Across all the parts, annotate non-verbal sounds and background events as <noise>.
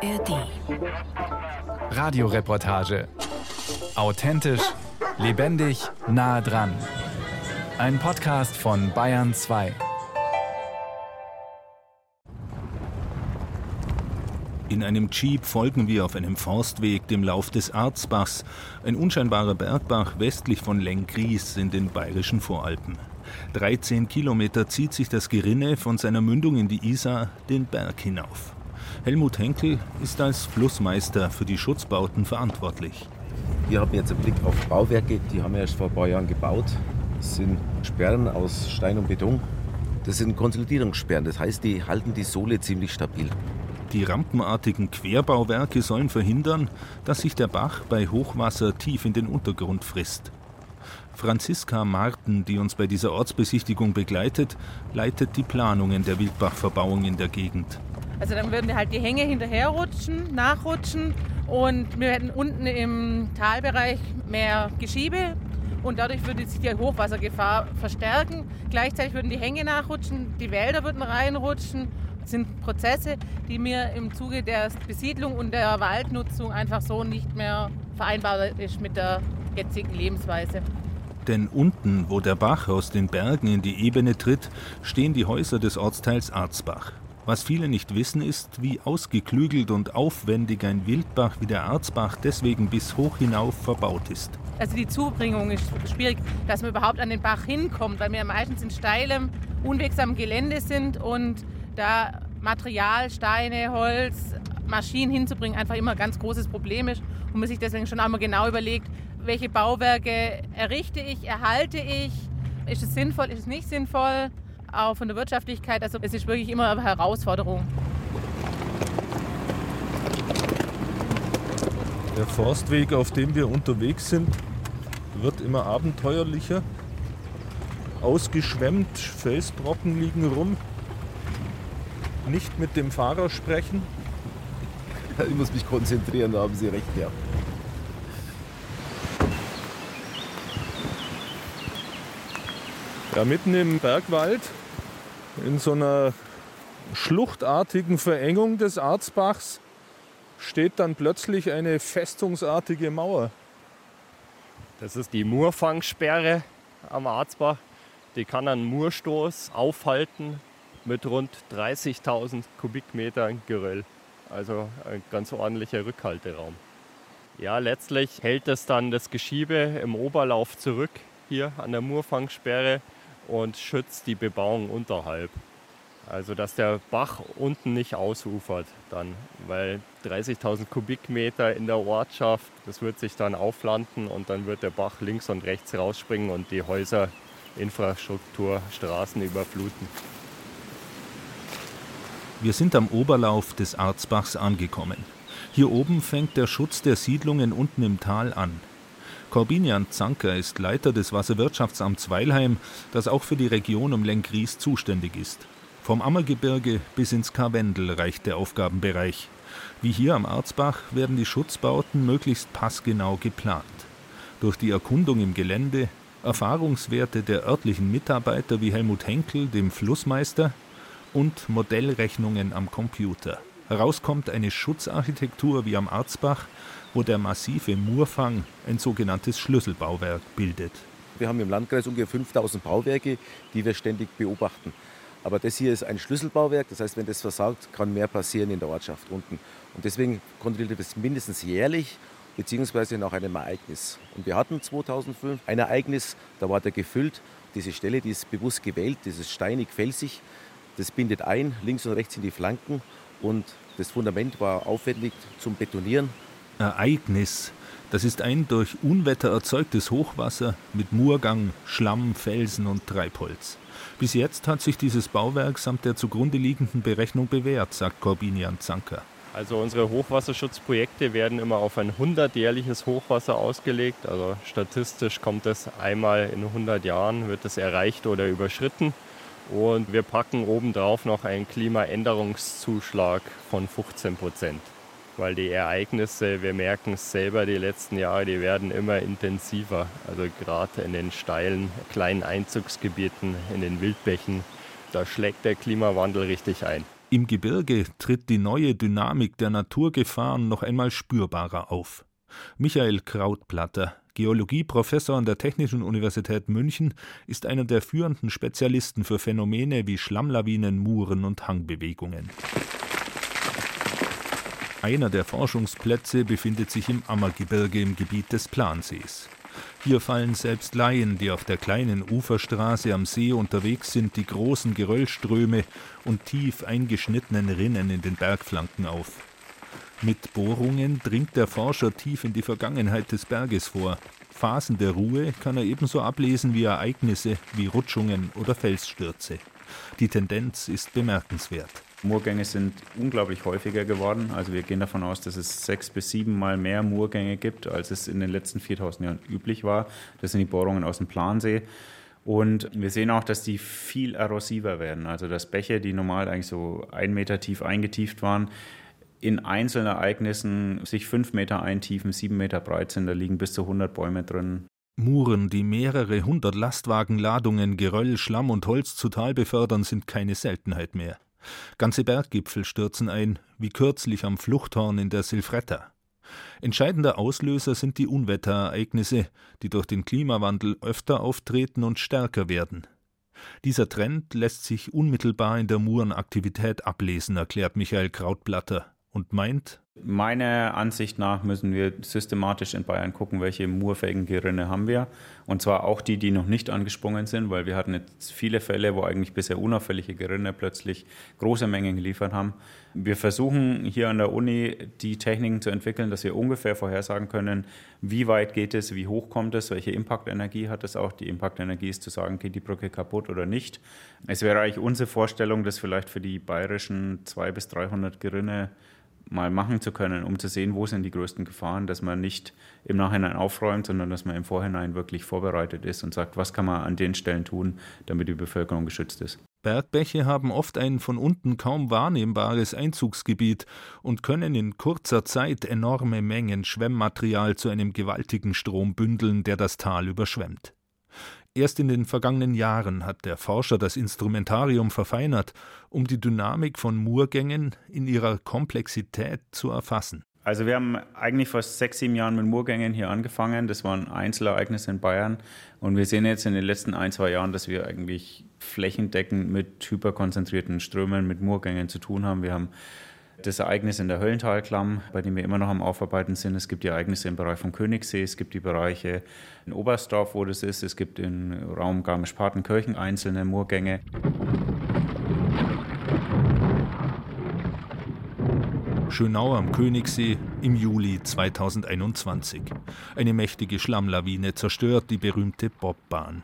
ARD. Radioreportage. Authentisch, lebendig, nah dran. Ein Podcast von Bayern 2. In einem Jeep folgen wir auf einem Forstweg dem Lauf des Arzbachs, ein unscheinbarer Bergbach westlich von Lenggries in den bayerischen Voralpen. 13 Kilometer zieht sich das Gerinne von seiner Mündung in die Isar den Berg hinauf. Helmut Henkel ist als Flussmeister für die Schutzbauten verantwortlich. Wir haben jetzt einen Blick auf Bauwerke, die haben wir erst vor ein paar Jahren gebaut. Das sind Sperren aus Stein und Beton. Das sind Konsolidierungssperren, das heißt, die halten die Sohle ziemlich stabil. Die rampenartigen Querbauwerke sollen verhindern, dass sich der Bach bei Hochwasser tief in den Untergrund frisst. Franziska Marten, die uns bei dieser Ortsbesichtigung begleitet, leitet die Planungen der Wildbachverbauung in der Gegend. Also dann würden halt die Hänge hinterherrutschen, nachrutschen und wir hätten unten im Talbereich mehr Geschiebe und dadurch würde sich die Hochwassergefahr verstärken. Gleichzeitig würden die Hänge nachrutschen, die Wälder würden reinrutschen. Das sind Prozesse, die mir im Zuge der Besiedlung und der Waldnutzung einfach so nicht mehr vereinbar ist mit der jetzigen Lebensweise. Denn unten, wo der Bach aus den Bergen in die Ebene tritt, stehen die Häuser des Ortsteils Arzbach. Was viele nicht wissen, ist, wie ausgeklügelt und aufwendig ein Wildbach wie der Arzbach deswegen bis hoch hinauf verbaut ist. Also die Zubringung ist schwierig, dass man überhaupt an den Bach hinkommt, weil wir meistens in steilem, unwegsamem Gelände sind und da Material, Steine, Holz, Maschinen hinzubringen einfach immer ein ganz großes Problem ist und man sich deswegen schon einmal genau überlegt, welche Bauwerke errichte ich, erhalte ich, ist es sinnvoll, ist es nicht sinnvoll auch von der Wirtschaftlichkeit. Also es ist wirklich immer eine Herausforderung. Der Forstweg, auf dem wir unterwegs sind, wird immer abenteuerlicher. Ausgeschwemmt, Felsbrocken liegen rum. Nicht mit dem Fahrer sprechen. <laughs> Ich muss mich konzentrieren, da haben Sie recht, ja. Ja, mitten im Bergwald, in so einer schluchtartigen Verengung des Arzbachs, steht dann plötzlich eine festungsartige Mauer. Das ist die Murfangsperre am Arzbach. Die kann einen Murstoß aufhalten mit rund 30.000 Kubikmetern Geröll. Also ein ganz ordentlicher Rückhalteraum. Ja, letztlich hält es dann das Geschiebe im Oberlauf zurück hier an der Murfangsperre und schützt die Bebauung unterhalb. Also dass der Bach unten nicht ausufert dann, weil 30.000 Kubikmeter in der Ortschaft, das wird sich dann auflanden und dann wird der Bach links und rechts rausspringen und die Häuser, Infrastruktur, Straßen überfluten. Wir sind am Oberlauf des Arzbachs angekommen. Hier oben fängt der Schutz der Siedlungen unten im Tal an. Corbinian Zanker ist Leiter des Wasserwirtschaftsamts Weilheim, das auch für die Region um Lenggries zuständig ist. Vom Ammergebirge bis ins Karwendel reicht der Aufgabenbereich. Wie hier am Arzbach werden die Schutzbauten möglichst passgenau geplant. Durch die Erkundung im Gelände, Erfahrungswerte der örtlichen Mitarbeiter wie Helmut Henkel, dem Flussmeister, und Modellrechnungen am Computer. Herauskommt eine Schutzarchitektur wie am Arzbach, wo der massive Murfang ein sogenanntes Schlüsselbauwerk bildet. Wir haben im Landkreis ungefähr 5000 Bauwerke, die wir ständig beobachten. Aber das hier ist ein Schlüsselbauwerk, das heißt, wenn das versagt, kann mehr passieren in der Ortschaft unten. Und deswegen kontrolliert wir das mindestens jährlich beziehungsweise nach einem Ereignis. Und wir hatten 2005 ein Ereignis, da war der gefüllt. Diese Stelle, die ist bewusst gewählt, das ist steinig, felsig. Das bindet ein, links und rechts in die Flanken. Und das Fundament war aufwendig zum Betonieren. Ereignis. Das ist ein durch Unwetter erzeugtes Hochwasser mit Murgang, Schlamm, Felsen und Treibholz. Bis jetzt hat sich dieses Bauwerk samt der zugrunde liegenden Berechnung bewährt, sagt Corbinian Zanker. Also unsere Hochwasserschutzprojekte werden immer auf ein 100-jährliches Hochwasser ausgelegt. Also statistisch kommt es einmal in 100 Jahren, wird es erreicht oder überschritten. Und wir packen obendrauf noch einen Klimaänderungszuschlag von 15 Prozent weil die Ereignisse, wir merken es selber die letzten Jahre, die werden immer intensiver. Also gerade in den steilen kleinen Einzugsgebieten, in den Wildbächen, da schlägt der Klimawandel richtig ein. Im Gebirge tritt die neue Dynamik der Naturgefahren noch einmal spürbarer auf. Michael Krautplatter, Geologieprofessor an der Technischen Universität München, ist einer der führenden Spezialisten für Phänomene wie Schlammlawinen, Muren und Hangbewegungen. Einer der Forschungsplätze befindet sich im Ammergebirge im Gebiet des Plansees. Hier fallen selbst Laien, die auf der kleinen Uferstraße am See unterwegs sind, die großen Geröllströme und tief eingeschnittenen Rinnen in den Bergflanken auf. Mit Bohrungen dringt der Forscher tief in die Vergangenheit des Berges vor. Phasen der Ruhe kann er ebenso ablesen wie Ereignisse wie Rutschungen oder Felsstürze. Die Tendenz ist bemerkenswert. Murgänge sind unglaublich häufiger geworden. Also wir gehen davon aus, dass es sechs bis sieben Mal mehr Murgänge gibt, als es in den letzten 4000 Jahren üblich war. Das sind die Bohrungen aus dem Plansee. Und wir sehen auch, dass die viel erosiver werden. Also dass Bäche, die normal eigentlich so ein Meter tief eingetieft waren, in einzelnen Ereignissen sich fünf Meter eintiefen, sieben Meter breit sind. Da liegen bis zu 100 Bäume drin. Muren, die mehrere hundert Lastwagenladungen Geröll, Schlamm und Holz zu Tal befördern, sind keine Seltenheit mehr. Ganze Berggipfel stürzen ein, wie kürzlich am Fluchthorn in der Silfretta. Entscheidender Auslöser sind die Unwetterereignisse, die durch den Klimawandel öfter auftreten und stärker werden. Dieser Trend lässt sich unmittelbar in der Murenaktivität ablesen, erklärt Michael Krautblatter und meint, Meiner Ansicht nach müssen wir systematisch in Bayern gucken, welche murfähigen Gerinne haben wir. Und zwar auch die, die noch nicht angesprungen sind, weil wir hatten jetzt viele Fälle, wo eigentlich bisher unauffällige Gerinne plötzlich große Mengen geliefert haben. Wir versuchen hier an der Uni die Techniken zu entwickeln, dass wir ungefähr vorhersagen können, wie weit geht es, wie hoch kommt es, welche Impactenergie hat es auch. Die Impactenergie ist zu sagen, geht die Brücke kaputt oder nicht. Es wäre eigentlich unsere Vorstellung, dass vielleicht für die bayerischen 200 bis 300 Gerinne mal machen zu können, um zu sehen, wo sind die größten Gefahren, dass man nicht im Nachhinein aufräumt, sondern dass man im Vorhinein wirklich vorbereitet ist und sagt, was kann man an den Stellen tun, damit die Bevölkerung geschützt ist. Bergbäche haben oft ein von unten kaum wahrnehmbares Einzugsgebiet und können in kurzer Zeit enorme Mengen Schwemmmaterial zu einem gewaltigen Strom bündeln, der das Tal überschwemmt. Erst in den vergangenen Jahren hat der Forscher das Instrumentarium verfeinert, um die Dynamik von Murgängen in ihrer Komplexität zu erfassen. Also wir haben eigentlich vor sechs, sieben Jahren mit Murgängen hier angefangen. Das waren Einzelereignisse in Bayern. Und wir sehen jetzt in den letzten ein, zwei Jahren, dass wir eigentlich flächendeckend mit hyperkonzentrierten Strömen, mit Murgängen zu tun haben. Wir haben das Ereignis in der Höllentalklamm, bei dem wir immer noch am Aufarbeiten sind. Es gibt die Ereignisse im Bereich vom Königssee, es gibt die Bereiche in Oberstdorf, wo das ist, es gibt im Raum Garmisch-Partenkirchen einzelne Moorgänge. Schönau am Königssee im Juli 2021. Eine mächtige Schlammlawine zerstört die berühmte Bobbahn.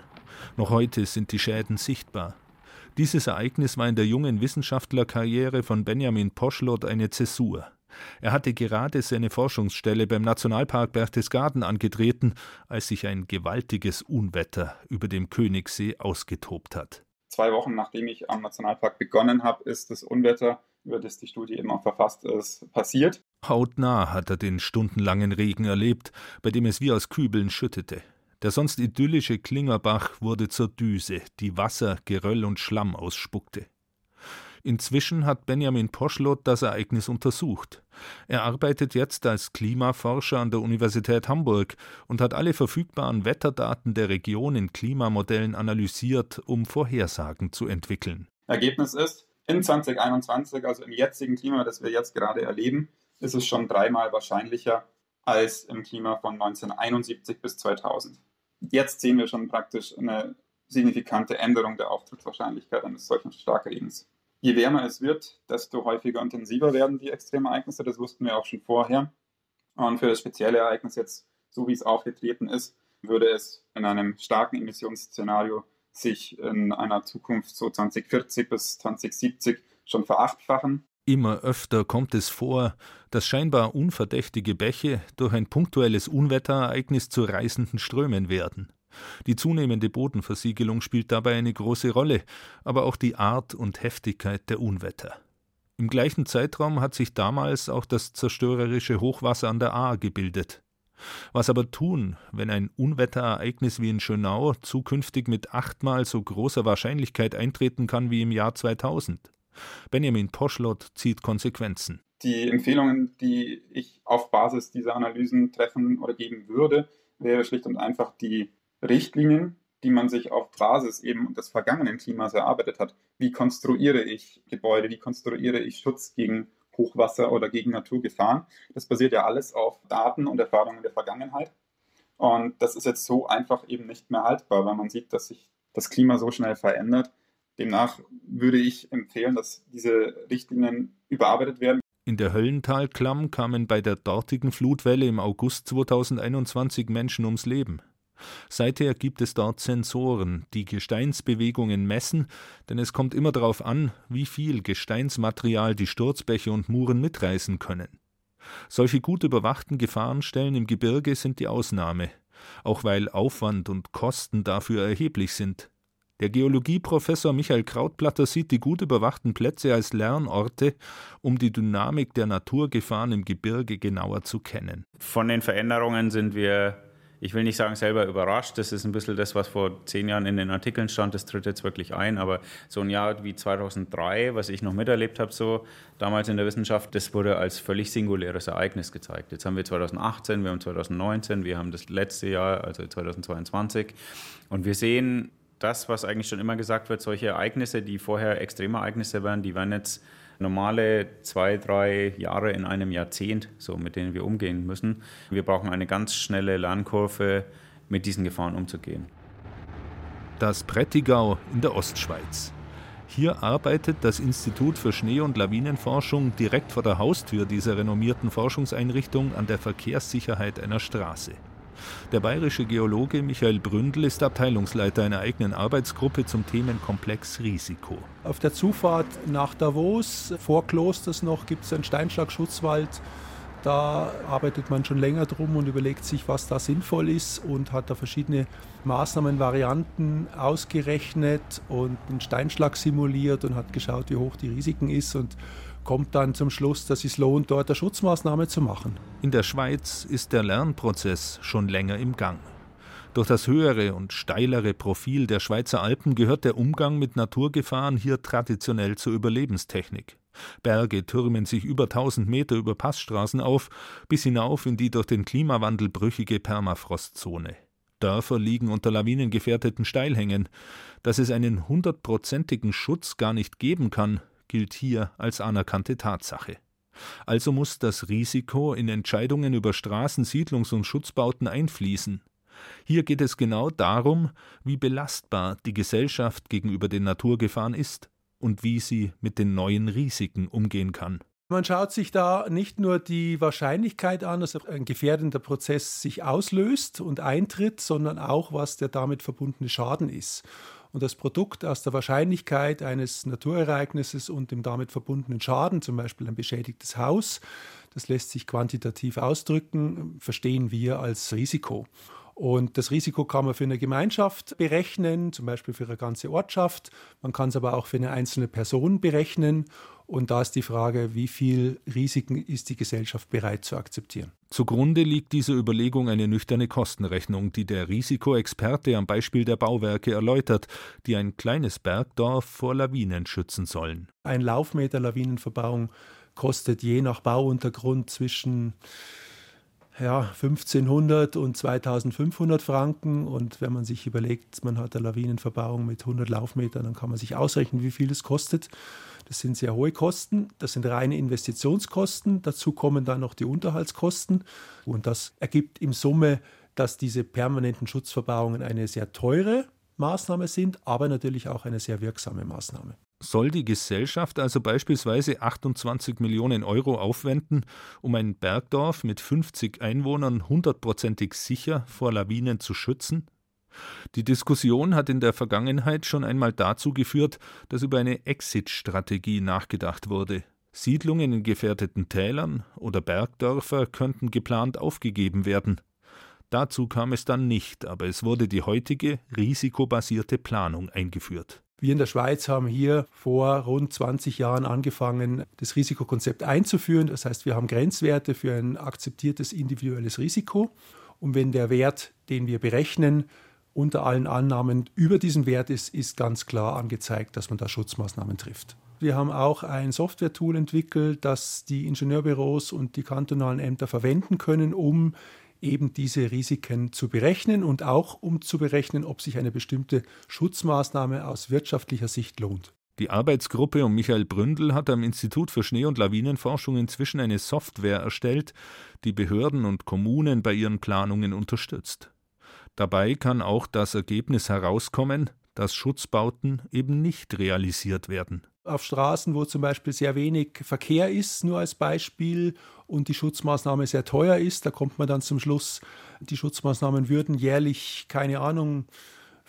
Noch heute sind die Schäden sichtbar. Dieses Ereignis war in der jungen Wissenschaftlerkarriere von Benjamin Poschlot eine Zäsur. Er hatte gerade seine Forschungsstelle beim Nationalpark Berchtesgaden angetreten, als sich ein gewaltiges Unwetter über dem Königssee ausgetobt hat. Zwei Wochen nachdem ich am Nationalpark begonnen habe, ist das Unwetter, über das die Studie eben auch verfasst ist, passiert. Hautnah hat er den stundenlangen Regen erlebt, bei dem es wie aus Kübeln schüttete. Der sonst idyllische Klingerbach wurde zur Düse, die Wasser, Geröll und Schlamm ausspuckte. Inzwischen hat Benjamin Poschlot das Ereignis untersucht. Er arbeitet jetzt als Klimaforscher an der Universität Hamburg und hat alle verfügbaren Wetterdaten der Region in Klimamodellen analysiert, um Vorhersagen zu entwickeln. Ergebnis ist, in 2021, also im jetzigen Klima, das wir jetzt gerade erleben, ist es schon dreimal wahrscheinlicher als im Klima von 1971 bis 2000 jetzt sehen wir schon praktisch eine signifikante Änderung der Auftrittswahrscheinlichkeit eines solchen Starkregens. Je wärmer es wird, desto häufiger und intensiver werden die Extremereignisse. Das wussten wir auch schon vorher. Und für das spezielle Ereignis jetzt, so wie es aufgetreten ist, würde es in einem starken Emissionsszenario sich in einer Zukunft so 2040 bis 2070 schon verachtfachen. Immer öfter kommt es vor, dass scheinbar unverdächtige Bäche durch ein punktuelles Unwetterereignis zu reißenden Strömen werden. Die zunehmende Bodenversiegelung spielt dabei eine große Rolle, aber auch die Art und Heftigkeit der Unwetter. Im gleichen Zeitraum hat sich damals auch das zerstörerische Hochwasser an der Ahr gebildet. Was aber tun, wenn ein Unwetterereignis wie in Schönau zukünftig mit achtmal so großer Wahrscheinlichkeit eintreten kann wie im Jahr 2000? Benjamin Poschlot zieht Konsequenzen. Die Empfehlungen, die ich auf Basis dieser Analysen treffen oder geben würde, wäre schlicht und einfach die Richtlinien, die man sich auf Basis eben des vergangenen Klimas erarbeitet hat. Wie konstruiere ich Gebäude? Wie konstruiere ich Schutz gegen Hochwasser oder gegen Naturgefahren? Das basiert ja alles auf Daten und Erfahrungen der Vergangenheit. Und das ist jetzt so einfach eben nicht mehr haltbar, weil man sieht, dass sich das Klima so schnell verändert. Demnach würde ich empfehlen, dass diese Richtlinien überarbeitet werden. In der Höllentalklamm kamen bei der dortigen Flutwelle im August 2021 Menschen ums Leben. Seither gibt es dort Sensoren, die Gesteinsbewegungen messen, denn es kommt immer darauf an, wie viel Gesteinsmaterial die Sturzbäche und Muren mitreißen können. Solche gut überwachten Gefahrenstellen im Gebirge sind die Ausnahme, auch weil Aufwand und Kosten dafür erheblich sind. Der Geologieprofessor Michael Krautplatter sieht die gut überwachten Plätze als Lernorte, um die Dynamik der Naturgefahren im Gebirge genauer zu kennen. Von den Veränderungen sind wir ich will nicht sagen selber überrascht, das ist ein bisschen das, was vor zehn Jahren in den Artikeln stand, das tritt jetzt wirklich ein, aber so ein Jahr wie 2003, was ich noch miterlebt habe, so damals in der Wissenschaft, das wurde als völlig singuläres Ereignis gezeigt. Jetzt haben wir 2018, wir haben 2019, wir haben das letzte Jahr, also 2022 und wir sehen das, was eigentlich schon immer gesagt wird, solche Ereignisse, die vorher Extremereignisse waren, die werden jetzt normale zwei, drei Jahre in einem Jahrzehnt, so mit denen wir umgehen müssen. Wir brauchen eine ganz schnelle Lernkurve, mit diesen Gefahren umzugehen. Das Prättigau in der Ostschweiz. Hier arbeitet das Institut für Schnee- und Lawinenforschung direkt vor der Haustür dieser renommierten Forschungseinrichtung an der Verkehrssicherheit einer Straße. Der bayerische Geologe Michael Bründel ist Abteilungsleiter einer eigenen Arbeitsgruppe zum Themenkomplex Risiko. Auf der Zufahrt nach Davos, vor Klosters noch, gibt es einen Steinschlagschutzwald. Da arbeitet man schon länger drum und überlegt sich, was da sinnvoll ist und hat da verschiedene Maßnahmenvarianten ausgerechnet und einen Steinschlag simuliert und hat geschaut, wie hoch die Risiken ist und kommt dann zum Schluss, dass es lohnt, dort eine Schutzmaßnahme zu machen. In der Schweiz ist der Lernprozess schon länger im Gang. Durch das höhere und steilere Profil der Schweizer Alpen gehört der Umgang mit Naturgefahren hier traditionell zur Überlebenstechnik. Berge türmen sich über 1000 Meter über Passstraßen auf, bis hinauf in die durch den Klimawandel brüchige Permafrostzone. Dörfer liegen unter lawinengefährdeten Steilhängen. Dass es einen hundertprozentigen Schutz gar nicht geben kann, gilt hier als anerkannte Tatsache. Also muss das Risiko in Entscheidungen über Straßen, Siedlungs- und Schutzbauten einfließen. Hier geht es genau darum, wie belastbar die Gesellschaft gegenüber den Naturgefahren ist und wie sie mit den neuen Risiken umgehen kann. Man schaut sich da nicht nur die Wahrscheinlichkeit an, dass ein gefährdender Prozess sich auslöst und eintritt, sondern auch, was der damit verbundene Schaden ist und das Produkt aus der Wahrscheinlichkeit eines Naturereignisses und dem damit verbundenen Schaden, zum Beispiel ein beschädigtes Haus, das lässt sich quantitativ ausdrücken, verstehen wir als Risiko. Und das Risiko kann man für eine Gemeinschaft berechnen, zum Beispiel für eine ganze Ortschaft. Man kann es aber auch für eine einzelne Person berechnen. Und da ist die Frage, wie viel Risiken ist die Gesellschaft bereit zu akzeptieren? Zugrunde liegt dieser Überlegung eine nüchterne Kostenrechnung, die der Risikoexperte am Beispiel der Bauwerke erläutert, die ein kleines Bergdorf vor Lawinen schützen sollen. Ein Laufmeter Lawinenverbauung kostet je nach Bauuntergrund zwischen ja, 1500 und 2500 Franken. Und wenn man sich überlegt, man hat eine Lawinenverbauung mit 100 Laufmetern, dann kann man sich ausrechnen, wie viel es kostet. Das sind sehr hohe Kosten. Das sind reine Investitionskosten. Dazu kommen dann noch die Unterhaltskosten. Und das ergibt im Summe, dass diese permanenten Schutzverbauungen eine sehr teure Maßnahme sind, aber natürlich auch eine sehr wirksame Maßnahme. Soll die Gesellschaft also beispielsweise 28 Millionen Euro aufwenden, um ein Bergdorf mit 50 Einwohnern hundertprozentig sicher vor Lawinen zu schützen? Die Diskussion hat in der Vergangenheit schon einmal dazu geführt, dass über eine Exit-Strategie nachgedacht wurde. Siedlungen in gefährdeten Tälern oder Bergdörfer könnten geplant aufgegeben werden. Dazu kam es dann nicht, aber es wurde die heutige risikobasierte Planung eingeführt. Wir in der Schweiz haben hier vor rund 20 Jahren angefangen, das Risikokonzept einzuführen. Das heißt, wir haben Grenzwerte für ein akzeptiertes individuelles Risiko. Und wenn der Wert, den wir berechnen, unter allen Annahmen über diesen Wert ist, ist ganz klar angezeigt, dass man da Schutzmaßnahmen trifft. Wir haben auch ein Software-Tool entwickelt, das die Ingenieurbüros und die kantonalen Ämter verwenden können, um eben diese Risiken zu berechnen und auch um zu berechnen, ob sich eine bestimmte Schutzmaßnahme aus wirtschaftlicher Sicht lohnt. Die Arbeitsgruppe um Michael Bründel hat am Institut für Schnee- und Lawinenforschung inzwischen eine Software erstellt, die Behörden und Kommunen bei ihren Planungen unterstützt. Dabei kann auch das Ergebnis herauskommen, dass Schutzbauten eben nicht realisiert werden. Auf Straßen, wo zum Beispiel sehr wenig Verkehr ist, nur als Beispiel, und die Schutzmaßnahme sehr teuer ist, da kommt man dann zum Schluss, die Schutzmaßnahmen würden jährlich, keine Ahnung,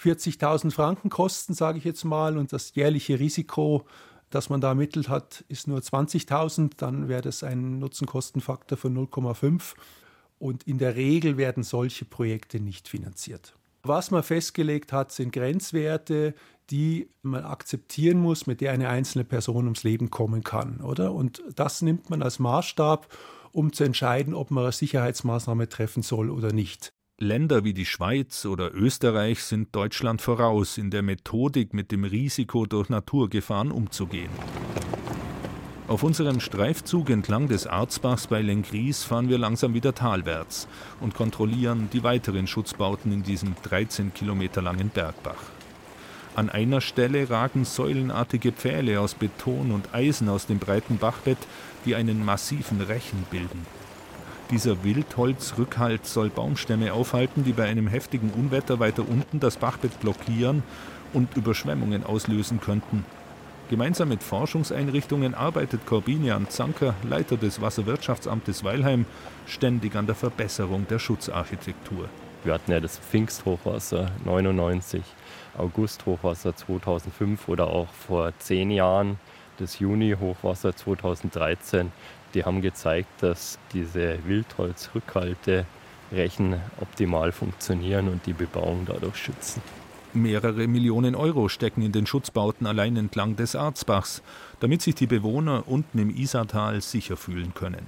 40.000 Franken kosten, sage ich jetzt mal, und das jährliche Risiko, das man da ermittelt hat, ist nur 20.000, dann wäre das ein Nutzenkostenfaktor von 0,5. Und in der Regel werden solche Projekte nicht finanziert. Was man festgelegt hat, sind Grenzwerte, die man akzeptieren muss, mit der eine einzelne Person ums Leben kommen kann, oder? Und das nimmt man als Maßstab, um zu entscheiden, ob man eine Sicherheitsmaßnahme treffen soll oder nicht. Länder wie die Schweiz oder Österreich sind Deutschland voraus in der Methodik, mit dem Risiko durch Naturgefahren umzugehen. Auf unserem Streifzug entlang des Arzbachs bei Lengries fahren wir langsam wieder talwärts und kontrollieren die weiteren Schutzbauten in diesem 13 Kilometer langen Bergbach. An einer Stelle ragen säulenartige Pfähle aus Beton und Eisen aus dem breiten Bachbett, die einen massiven Rechen bilden. Dieser Wildholzrückhalt soll Baumstämme aufhalten, die bei einem heftigen Unwetter weiter unten das Bachbett blockieren und Überschwemmungen auslösen könnten. Gemeinsam mit Forschungseinrichtungen arbeitet Corbinian Zanker, Leiter des Wasserwirtschaftsamtes Weilheim, ständig an der Verbesserung der Schutzarchitektur. Wir hatten ja das Pfingsthochwasser 99, August-Hochwasser 2005 oder auch vor zehn Jahren das Juni-Hochwasser 2013. Die haben gezeigt, dass diese Wildholzrückhalte Rechen optimal funktionieren und die Bebauung dadurch schützen. Mehrere Millionen Euro stecken in den Schutzbauten allein entlang des Arzbachs, damit sich die Bewohner unten im Isartal sicher fühlen können.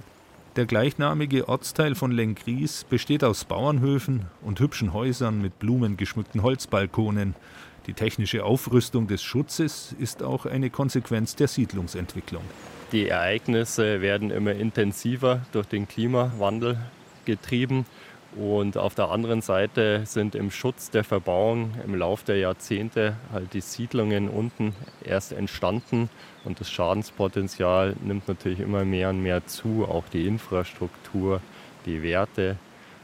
Der gleichnamige Ortsteil von Lengries besteht aus Bauernhöfen und hübschen Häusern mit blumengeschmückten Holzbalkonen. Die technische Aufrüstung des Schutzes ist auch eine Konsequenz der Siedlungsentwicklung. Die Ereignisse werden immer intensiver durch den Klimawandel getrieben. Und auf der anderen Seite sind im Schutz der Verbauung im Laufe der Jahrzehnte halt die Siedlungen unten erst entstanden und das Schadenspotenzial nimmt natürlich immer mehr und mehr zu, auch die Infrastruktur, die Werte.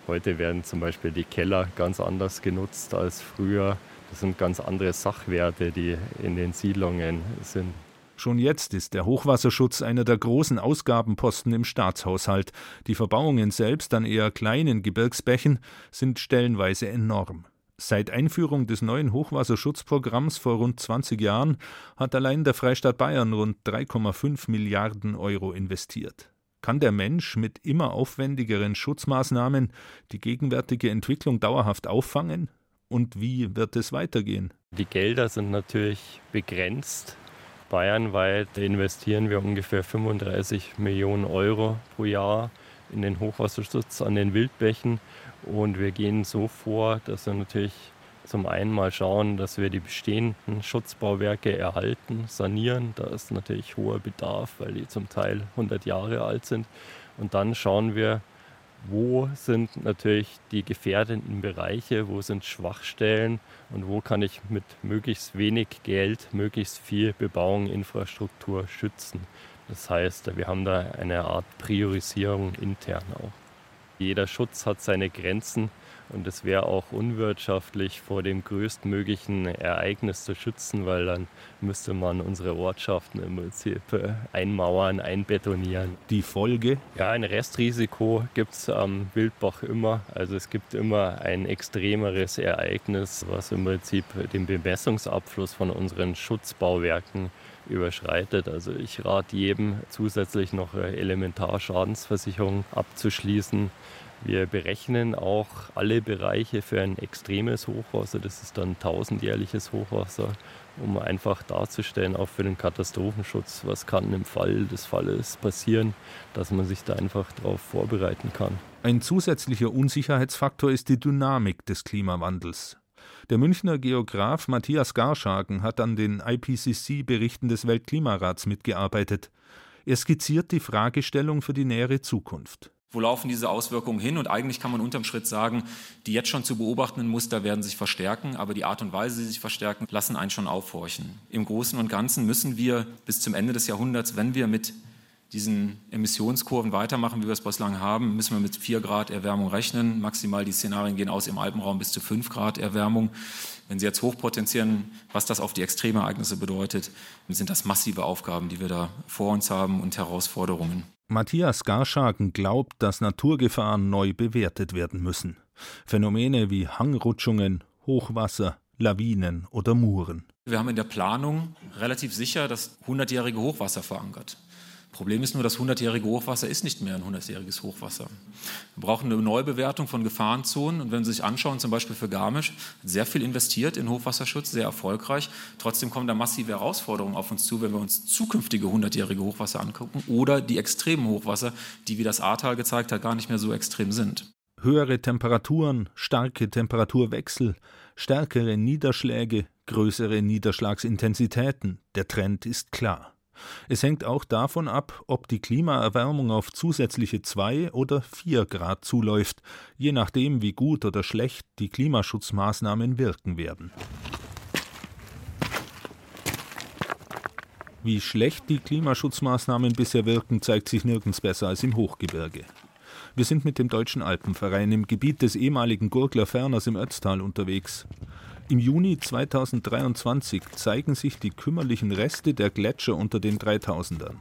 Heute werden zum Beispiel die Keller ganz anders genutzt als früher. Das sind ganz andere Sachwerte, die in den Siedlungen sind. Schon jetzt ist der Hochwasserschutz einer der großen Ausgabenposten im Staatshaushalt. Die Verbauungen selbst an eher kleinen Gebirgsbächen sind stellenweise enorm. Seit Einführung des neuen Hochwasserschutzprogramms vor rund 20 Jahren hat allein der Freistaat Bayern rund 3,5 Milliarden Euro investiert. Kann der Mensch mit immer aufwendigeren Schutzmaßnahmen die gegenwärtige Entwicklung dauerhaft auffangen? Und wie wird es weitergehen? Die Gelder sind natürlich begrenzt bayernweit investieren wir ungefähr 35 Millionen Euro pro Jahr in den Hochwasserschutz an den Wildbächen. Und wir gehen so vor, dass wir natürlich zum einen mal schauen, dass wir die bestehenden Schutzbauwerke erhalten, sanieren. Da ist natürlich hoher Bedarf, weil die zum Teil 100 Jahre alt sind. Und dann schauen wir, wo sind natürlich die gefährdenden Bereiche, wo sind Schwachstellen und wo kann ich mit möglichst wenig Geld möglichst viel Bebauung, Infrastruktur schützen. Das heißt, wir haben da eine Art Priorisierung intern auch. Jeder Schutz hat seine Grenzen und es wäre auch unwirtschaftlich, vor dem größtmöglichen Ereignis zu schützen, weil dann müsste man unsere Ortschaften im Prinzip äh, einmauern, einbetonieren. Die Folge? Ja, ein Restrisiko gibt es am Wildbach immer. Also es gibt immer ein extremeres Ereignis, was im Prinzip den Bemessungsabfluss von unseren Schutzbauwerken überschreitet. Also ich rate jedem zusätzlich noch eine Elementarschadensversicherung abzuschließen. Wir berechnen auch alle Bereiche für ein extremes Hochwasser. Das ist dann tausendjährliches Hochwasser, um einfach darzustellen, auch für den Katastrophenschutz, was kann im Fall des Falles passieren, dass man sich da einfach darauf vorbereiten kann. Ein zusätzlicher Unsicherheitsfaktor ist die Dynamik des Klimawandels. Der Münchner Geograf Matthias Garschagen hat an den IPCC-Berichten des Weltklimarats mitgearbeitet. Er skizziert die Fragestellung für die nähere Zukunft. Wo laufen diese Auswirkungen hin? Und eigentlich kann man unterm Schritt sagen, die jetzt schon zu beobachtenden Muster werden sich verstärken, aber die Art und Weise, wie sie sich verstärken, lassen einen schon aufhorchen. Im Großen und Ganzen müssen wir bis zum Ende des Jahrhunderts, wenn wir mit diesen Emissionskurven weitermachen, wie wir es bislang haben, müssen wir mit 4 Grad Erwärmung rechnen. Maximal die Szenarien gehen aus im Alpenraum bis zu 5 Grad Erwärmung. Wenn Sie jetzt hochpotenzieren, was das auf die Extremereignisse bedeutet, sind das massive Aufgaben, die wir da vor uns haben und Herausforderungen. Matthias Garschagen glaubt, dass Naturgefahren neu bewertet werden müssen. Phänomene wie Hangrutschungen, Hochwasser, Lawinen oder Muren. Wir haben in der Planung relativ sicher das hundertjährige Hochwasser verankert. Problem ist nur, das 100-jährige Hochwasser ist nicht mehr ein 100-jähriges Hochwasser. Wir brauchen eine Neubewertung von Gefahrenzonen. Und wenn Sie sich anschauen, zum Beispiel für Garmisch, sehr viel investiert in Hochwasserschutz, sehr erfolgreich. Trotzdem kommen da massive Herausforderungen auf uns zu, wenn wir uns zukünftige 100-jährige Hochwasser angucken oder die extremen Hochwasser, die, wie das Ahrtal gezeigt hat, gar nicht mehr so extrem sind. Höhere Temperaturen, starke Temperaturwechsel, stärkere Niederschläge, größere Niederschlagsintensitäten. Der Trend ist klar. Es hängt auch davon ab, ob die Klimaerwärmung auf zusätzliche zwei oder vier Grad zuläuft, je nachdem, wie gut oder schlecht die Klimaschutzmaßnahmen wirken werden. Wie schlecht die Klimaschutzmaßnahmen bisher wirken, zeigt sich nirgends besser als im Hochgebirge. Wir sind mit dem Deutschen Alpenverein im Gebiet des ehemaligen Gurgler Ferners im Ötztal unterwegs. Im Juni 2023 zeigen sich die kümmerlichen Reste der Gletscher unter den 3000ern.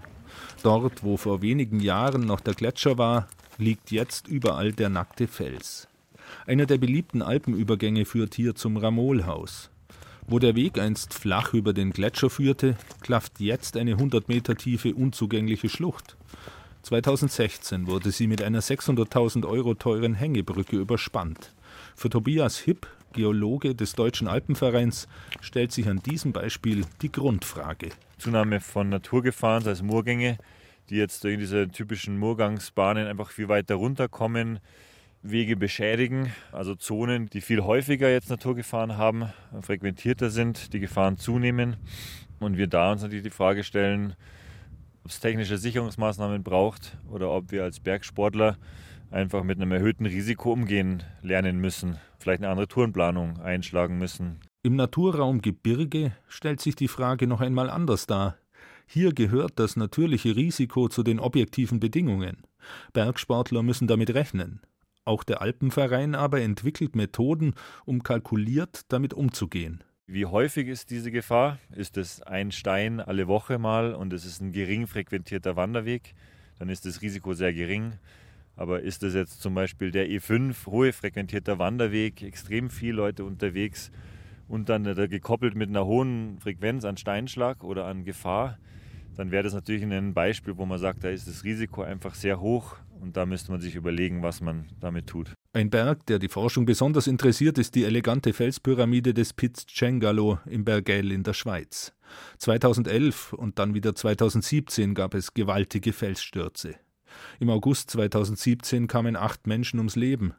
Dort, wo vor wenigen Jahren noch der Gletscher war, liegt jetzt überall der nackte Fels. Einer der beliebten Alpenübergänge führt hier zum Ramolhaus. Wo der Weg einst flach über den Gletscher führte, klafft jetzt eine 100 Meter tiefe unzugängliche Schlucht. 2016 wurde sie mit einer 600.000 Euro teuren Hängebrücke überspannt. Für Tobias Hipp, Geologe des Deutschen Alpenvereins, stellt sich an diesem Beispiel die Grundfrage. Zunahme von Naturgefahren, sei es Moorgänge, die jetzt in diese typischen Moorgangsbahnen einfach viel weiter runterkommen, Wege beschädigen, also Zonen, die viel häufiger jetzt Naturgefahren haben, frequentierter sind, die Gefahren zunehmen. Und wir da uns natürlich die Frage stellen, ob es technische Sicherungsmaßnahmen braucht oder ob wir als Bergsportler einfach mit einem erhöhten Risiko umgehen lernen müssen, vielleicht eine andere Tourenplanung einschlagen müssen. Im Naturraum Gebirge stellt sich die Frage noch einmal anders dar. Hier gehört das natürliche Risiko zu den objektiven Bedingungen. Bergsportler müssen damit rechnen. Auch der Alpenverein aber entwickelt Methoden, um kalkuliert damit umzugehen. Wie häufig ist diese Gefahr? Ist es ein Stein alle Woche mal und es ist ein gering frequentierter Wanderweg? Dann ist das Risiko sehr gering. Aber ist es jetzt zum Beispiel der E5, hohe frequentierter Wanderweg, extrem viele Leute unterwegs und dann gekoppelt mit einer hohen Frequenz an Steinschlag oder an Gefahr, dann wäre das natürlich ein Beispiel, wo man sagt, da ist das Risiko einfach sehr hoch und da müsste man sich überlegen, was man damit tut. Ein Berg, der die Forschung besonders interessiert, ist die elegante Felspyramide des Piz Cengalo im Bergell in der Schweiz. 2011 und dann wieder 2017 gab es gewaltige Felsstürze. Im August 2017 kamen acht Menschen ums Leben.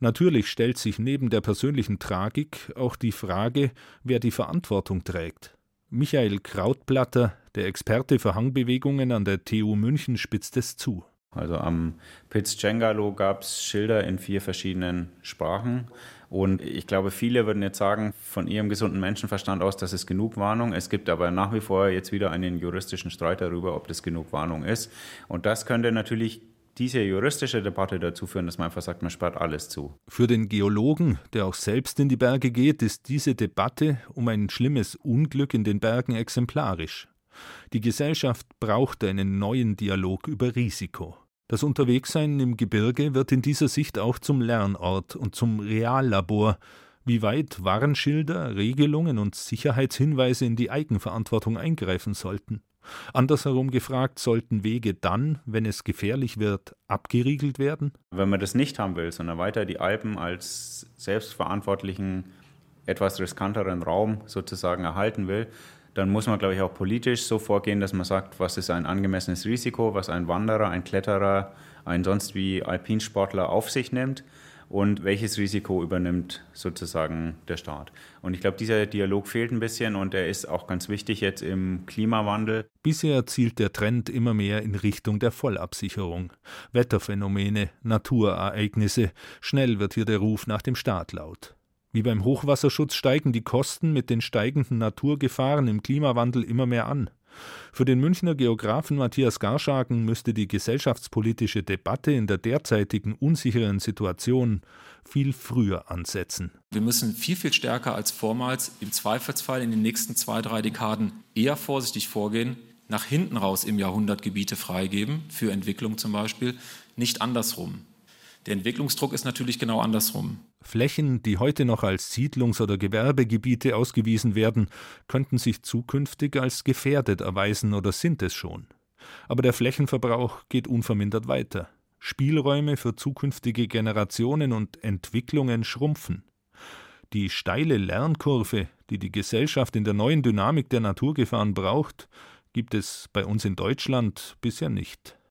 Natürlich stellt sich neben der persönlichen Tragik auch die Frage, wer die Verantwortung trägt. Michael Krautplatter, der Experte für Hangbewegungen an der TU München, spitzt es zu. Also am Piz Cengalo gab es Schilder in vier verschiedenen Sprachen. Und ich glaube, viele würden jetzt sagen, von ihrem gesunden Menschenverstand aus, das ist genug Warnung. Es gibt aber nach wie vor jetzt wieder einen juristischen Streit darüber, ob das genug Warnung ist. Und das könnte natürlich diese juristische Debatte dazu führen, dass man einfach sagt, man sperrt alles zu. Für den Geologen, der auch selbst in die Berge geht, ist diese Debatte um ein schlimmes Unglück in den Bergen exemplarisch. Die Gesellschaft braucht einen neuen Dialog über Risiko. Das Unterwegssein im Gebirge wird in dieser Sicht auch zum Lernort und zum Reallabor, wie weit Warnschilder, Regelungen und Sicherheitshinweise in die Eigenverantwortung eingreifen sollten. Andersherum gefragt, sollten Wege dann, wenn es gefährlich wird, abgeriegelt werden? Wenn man das nicht haben will, sondern weiter die Alpen als selbstverantwortlichen, etwas riskanteren Raum sozusagen erhalten will, dann muss man, glaube ich, auch politisch so vorgehen, dass man sagt, was ist ein angemessenes Risiko, was ein Wanderer, ein Kletterer, ein sonst wie Alpinsportler auf sich nimmt und welches Risiko übernimmt sozusagen der Staat. Und ich glaube, dieser Dialog fehlt ein bisschen und er ist auch ganz wichtig jetzt im Klimawandel. Bisher zielt der Trend immer mehr in Richtung der Vollabsicherung. Wetterphänomene, Naturereignisse, schnell wird hier der Ruf nach dem Staat laut. Wie beim Hochwasserschutz steigen die Kosten mit den steigenden Naturgefahren im Klimawandel immer mehr an. Für den Münchner Geografen Matthias Garschagen müsste die gesellschaftspolitische Debatte in der derzeitigen unsicheren Situation viel früher ansetzen. Wir müssen viel, viel stärker als vormals im Zweifelsfall in den nächsten zwei, drei Dekaden eher vorsichtig vorgehen, nach hinten raus im Jahrhundert Gebiete freigeben, für Entwicklung zum Beispiel, nicht andersrum. Der Entwicklungsdruck ist natürlich genau andersrum. Flächen, die heute noch als Siedlungs- oder Gewerbegebiete ausgewiesen werden, könnten sich zukünftig als gefährdet erweisen oder sind es schon. Aber der Flächenverbrauch geht unvermindert weiter. Spielräume für zukünftige Generationen und Entwicklungen schrumpfen. Die steile Lernkurve, die die Gesellschaft in der neuen Dynamik der Naturgefahren braucht, gibt es bei uns in Deutschland bisher nicht.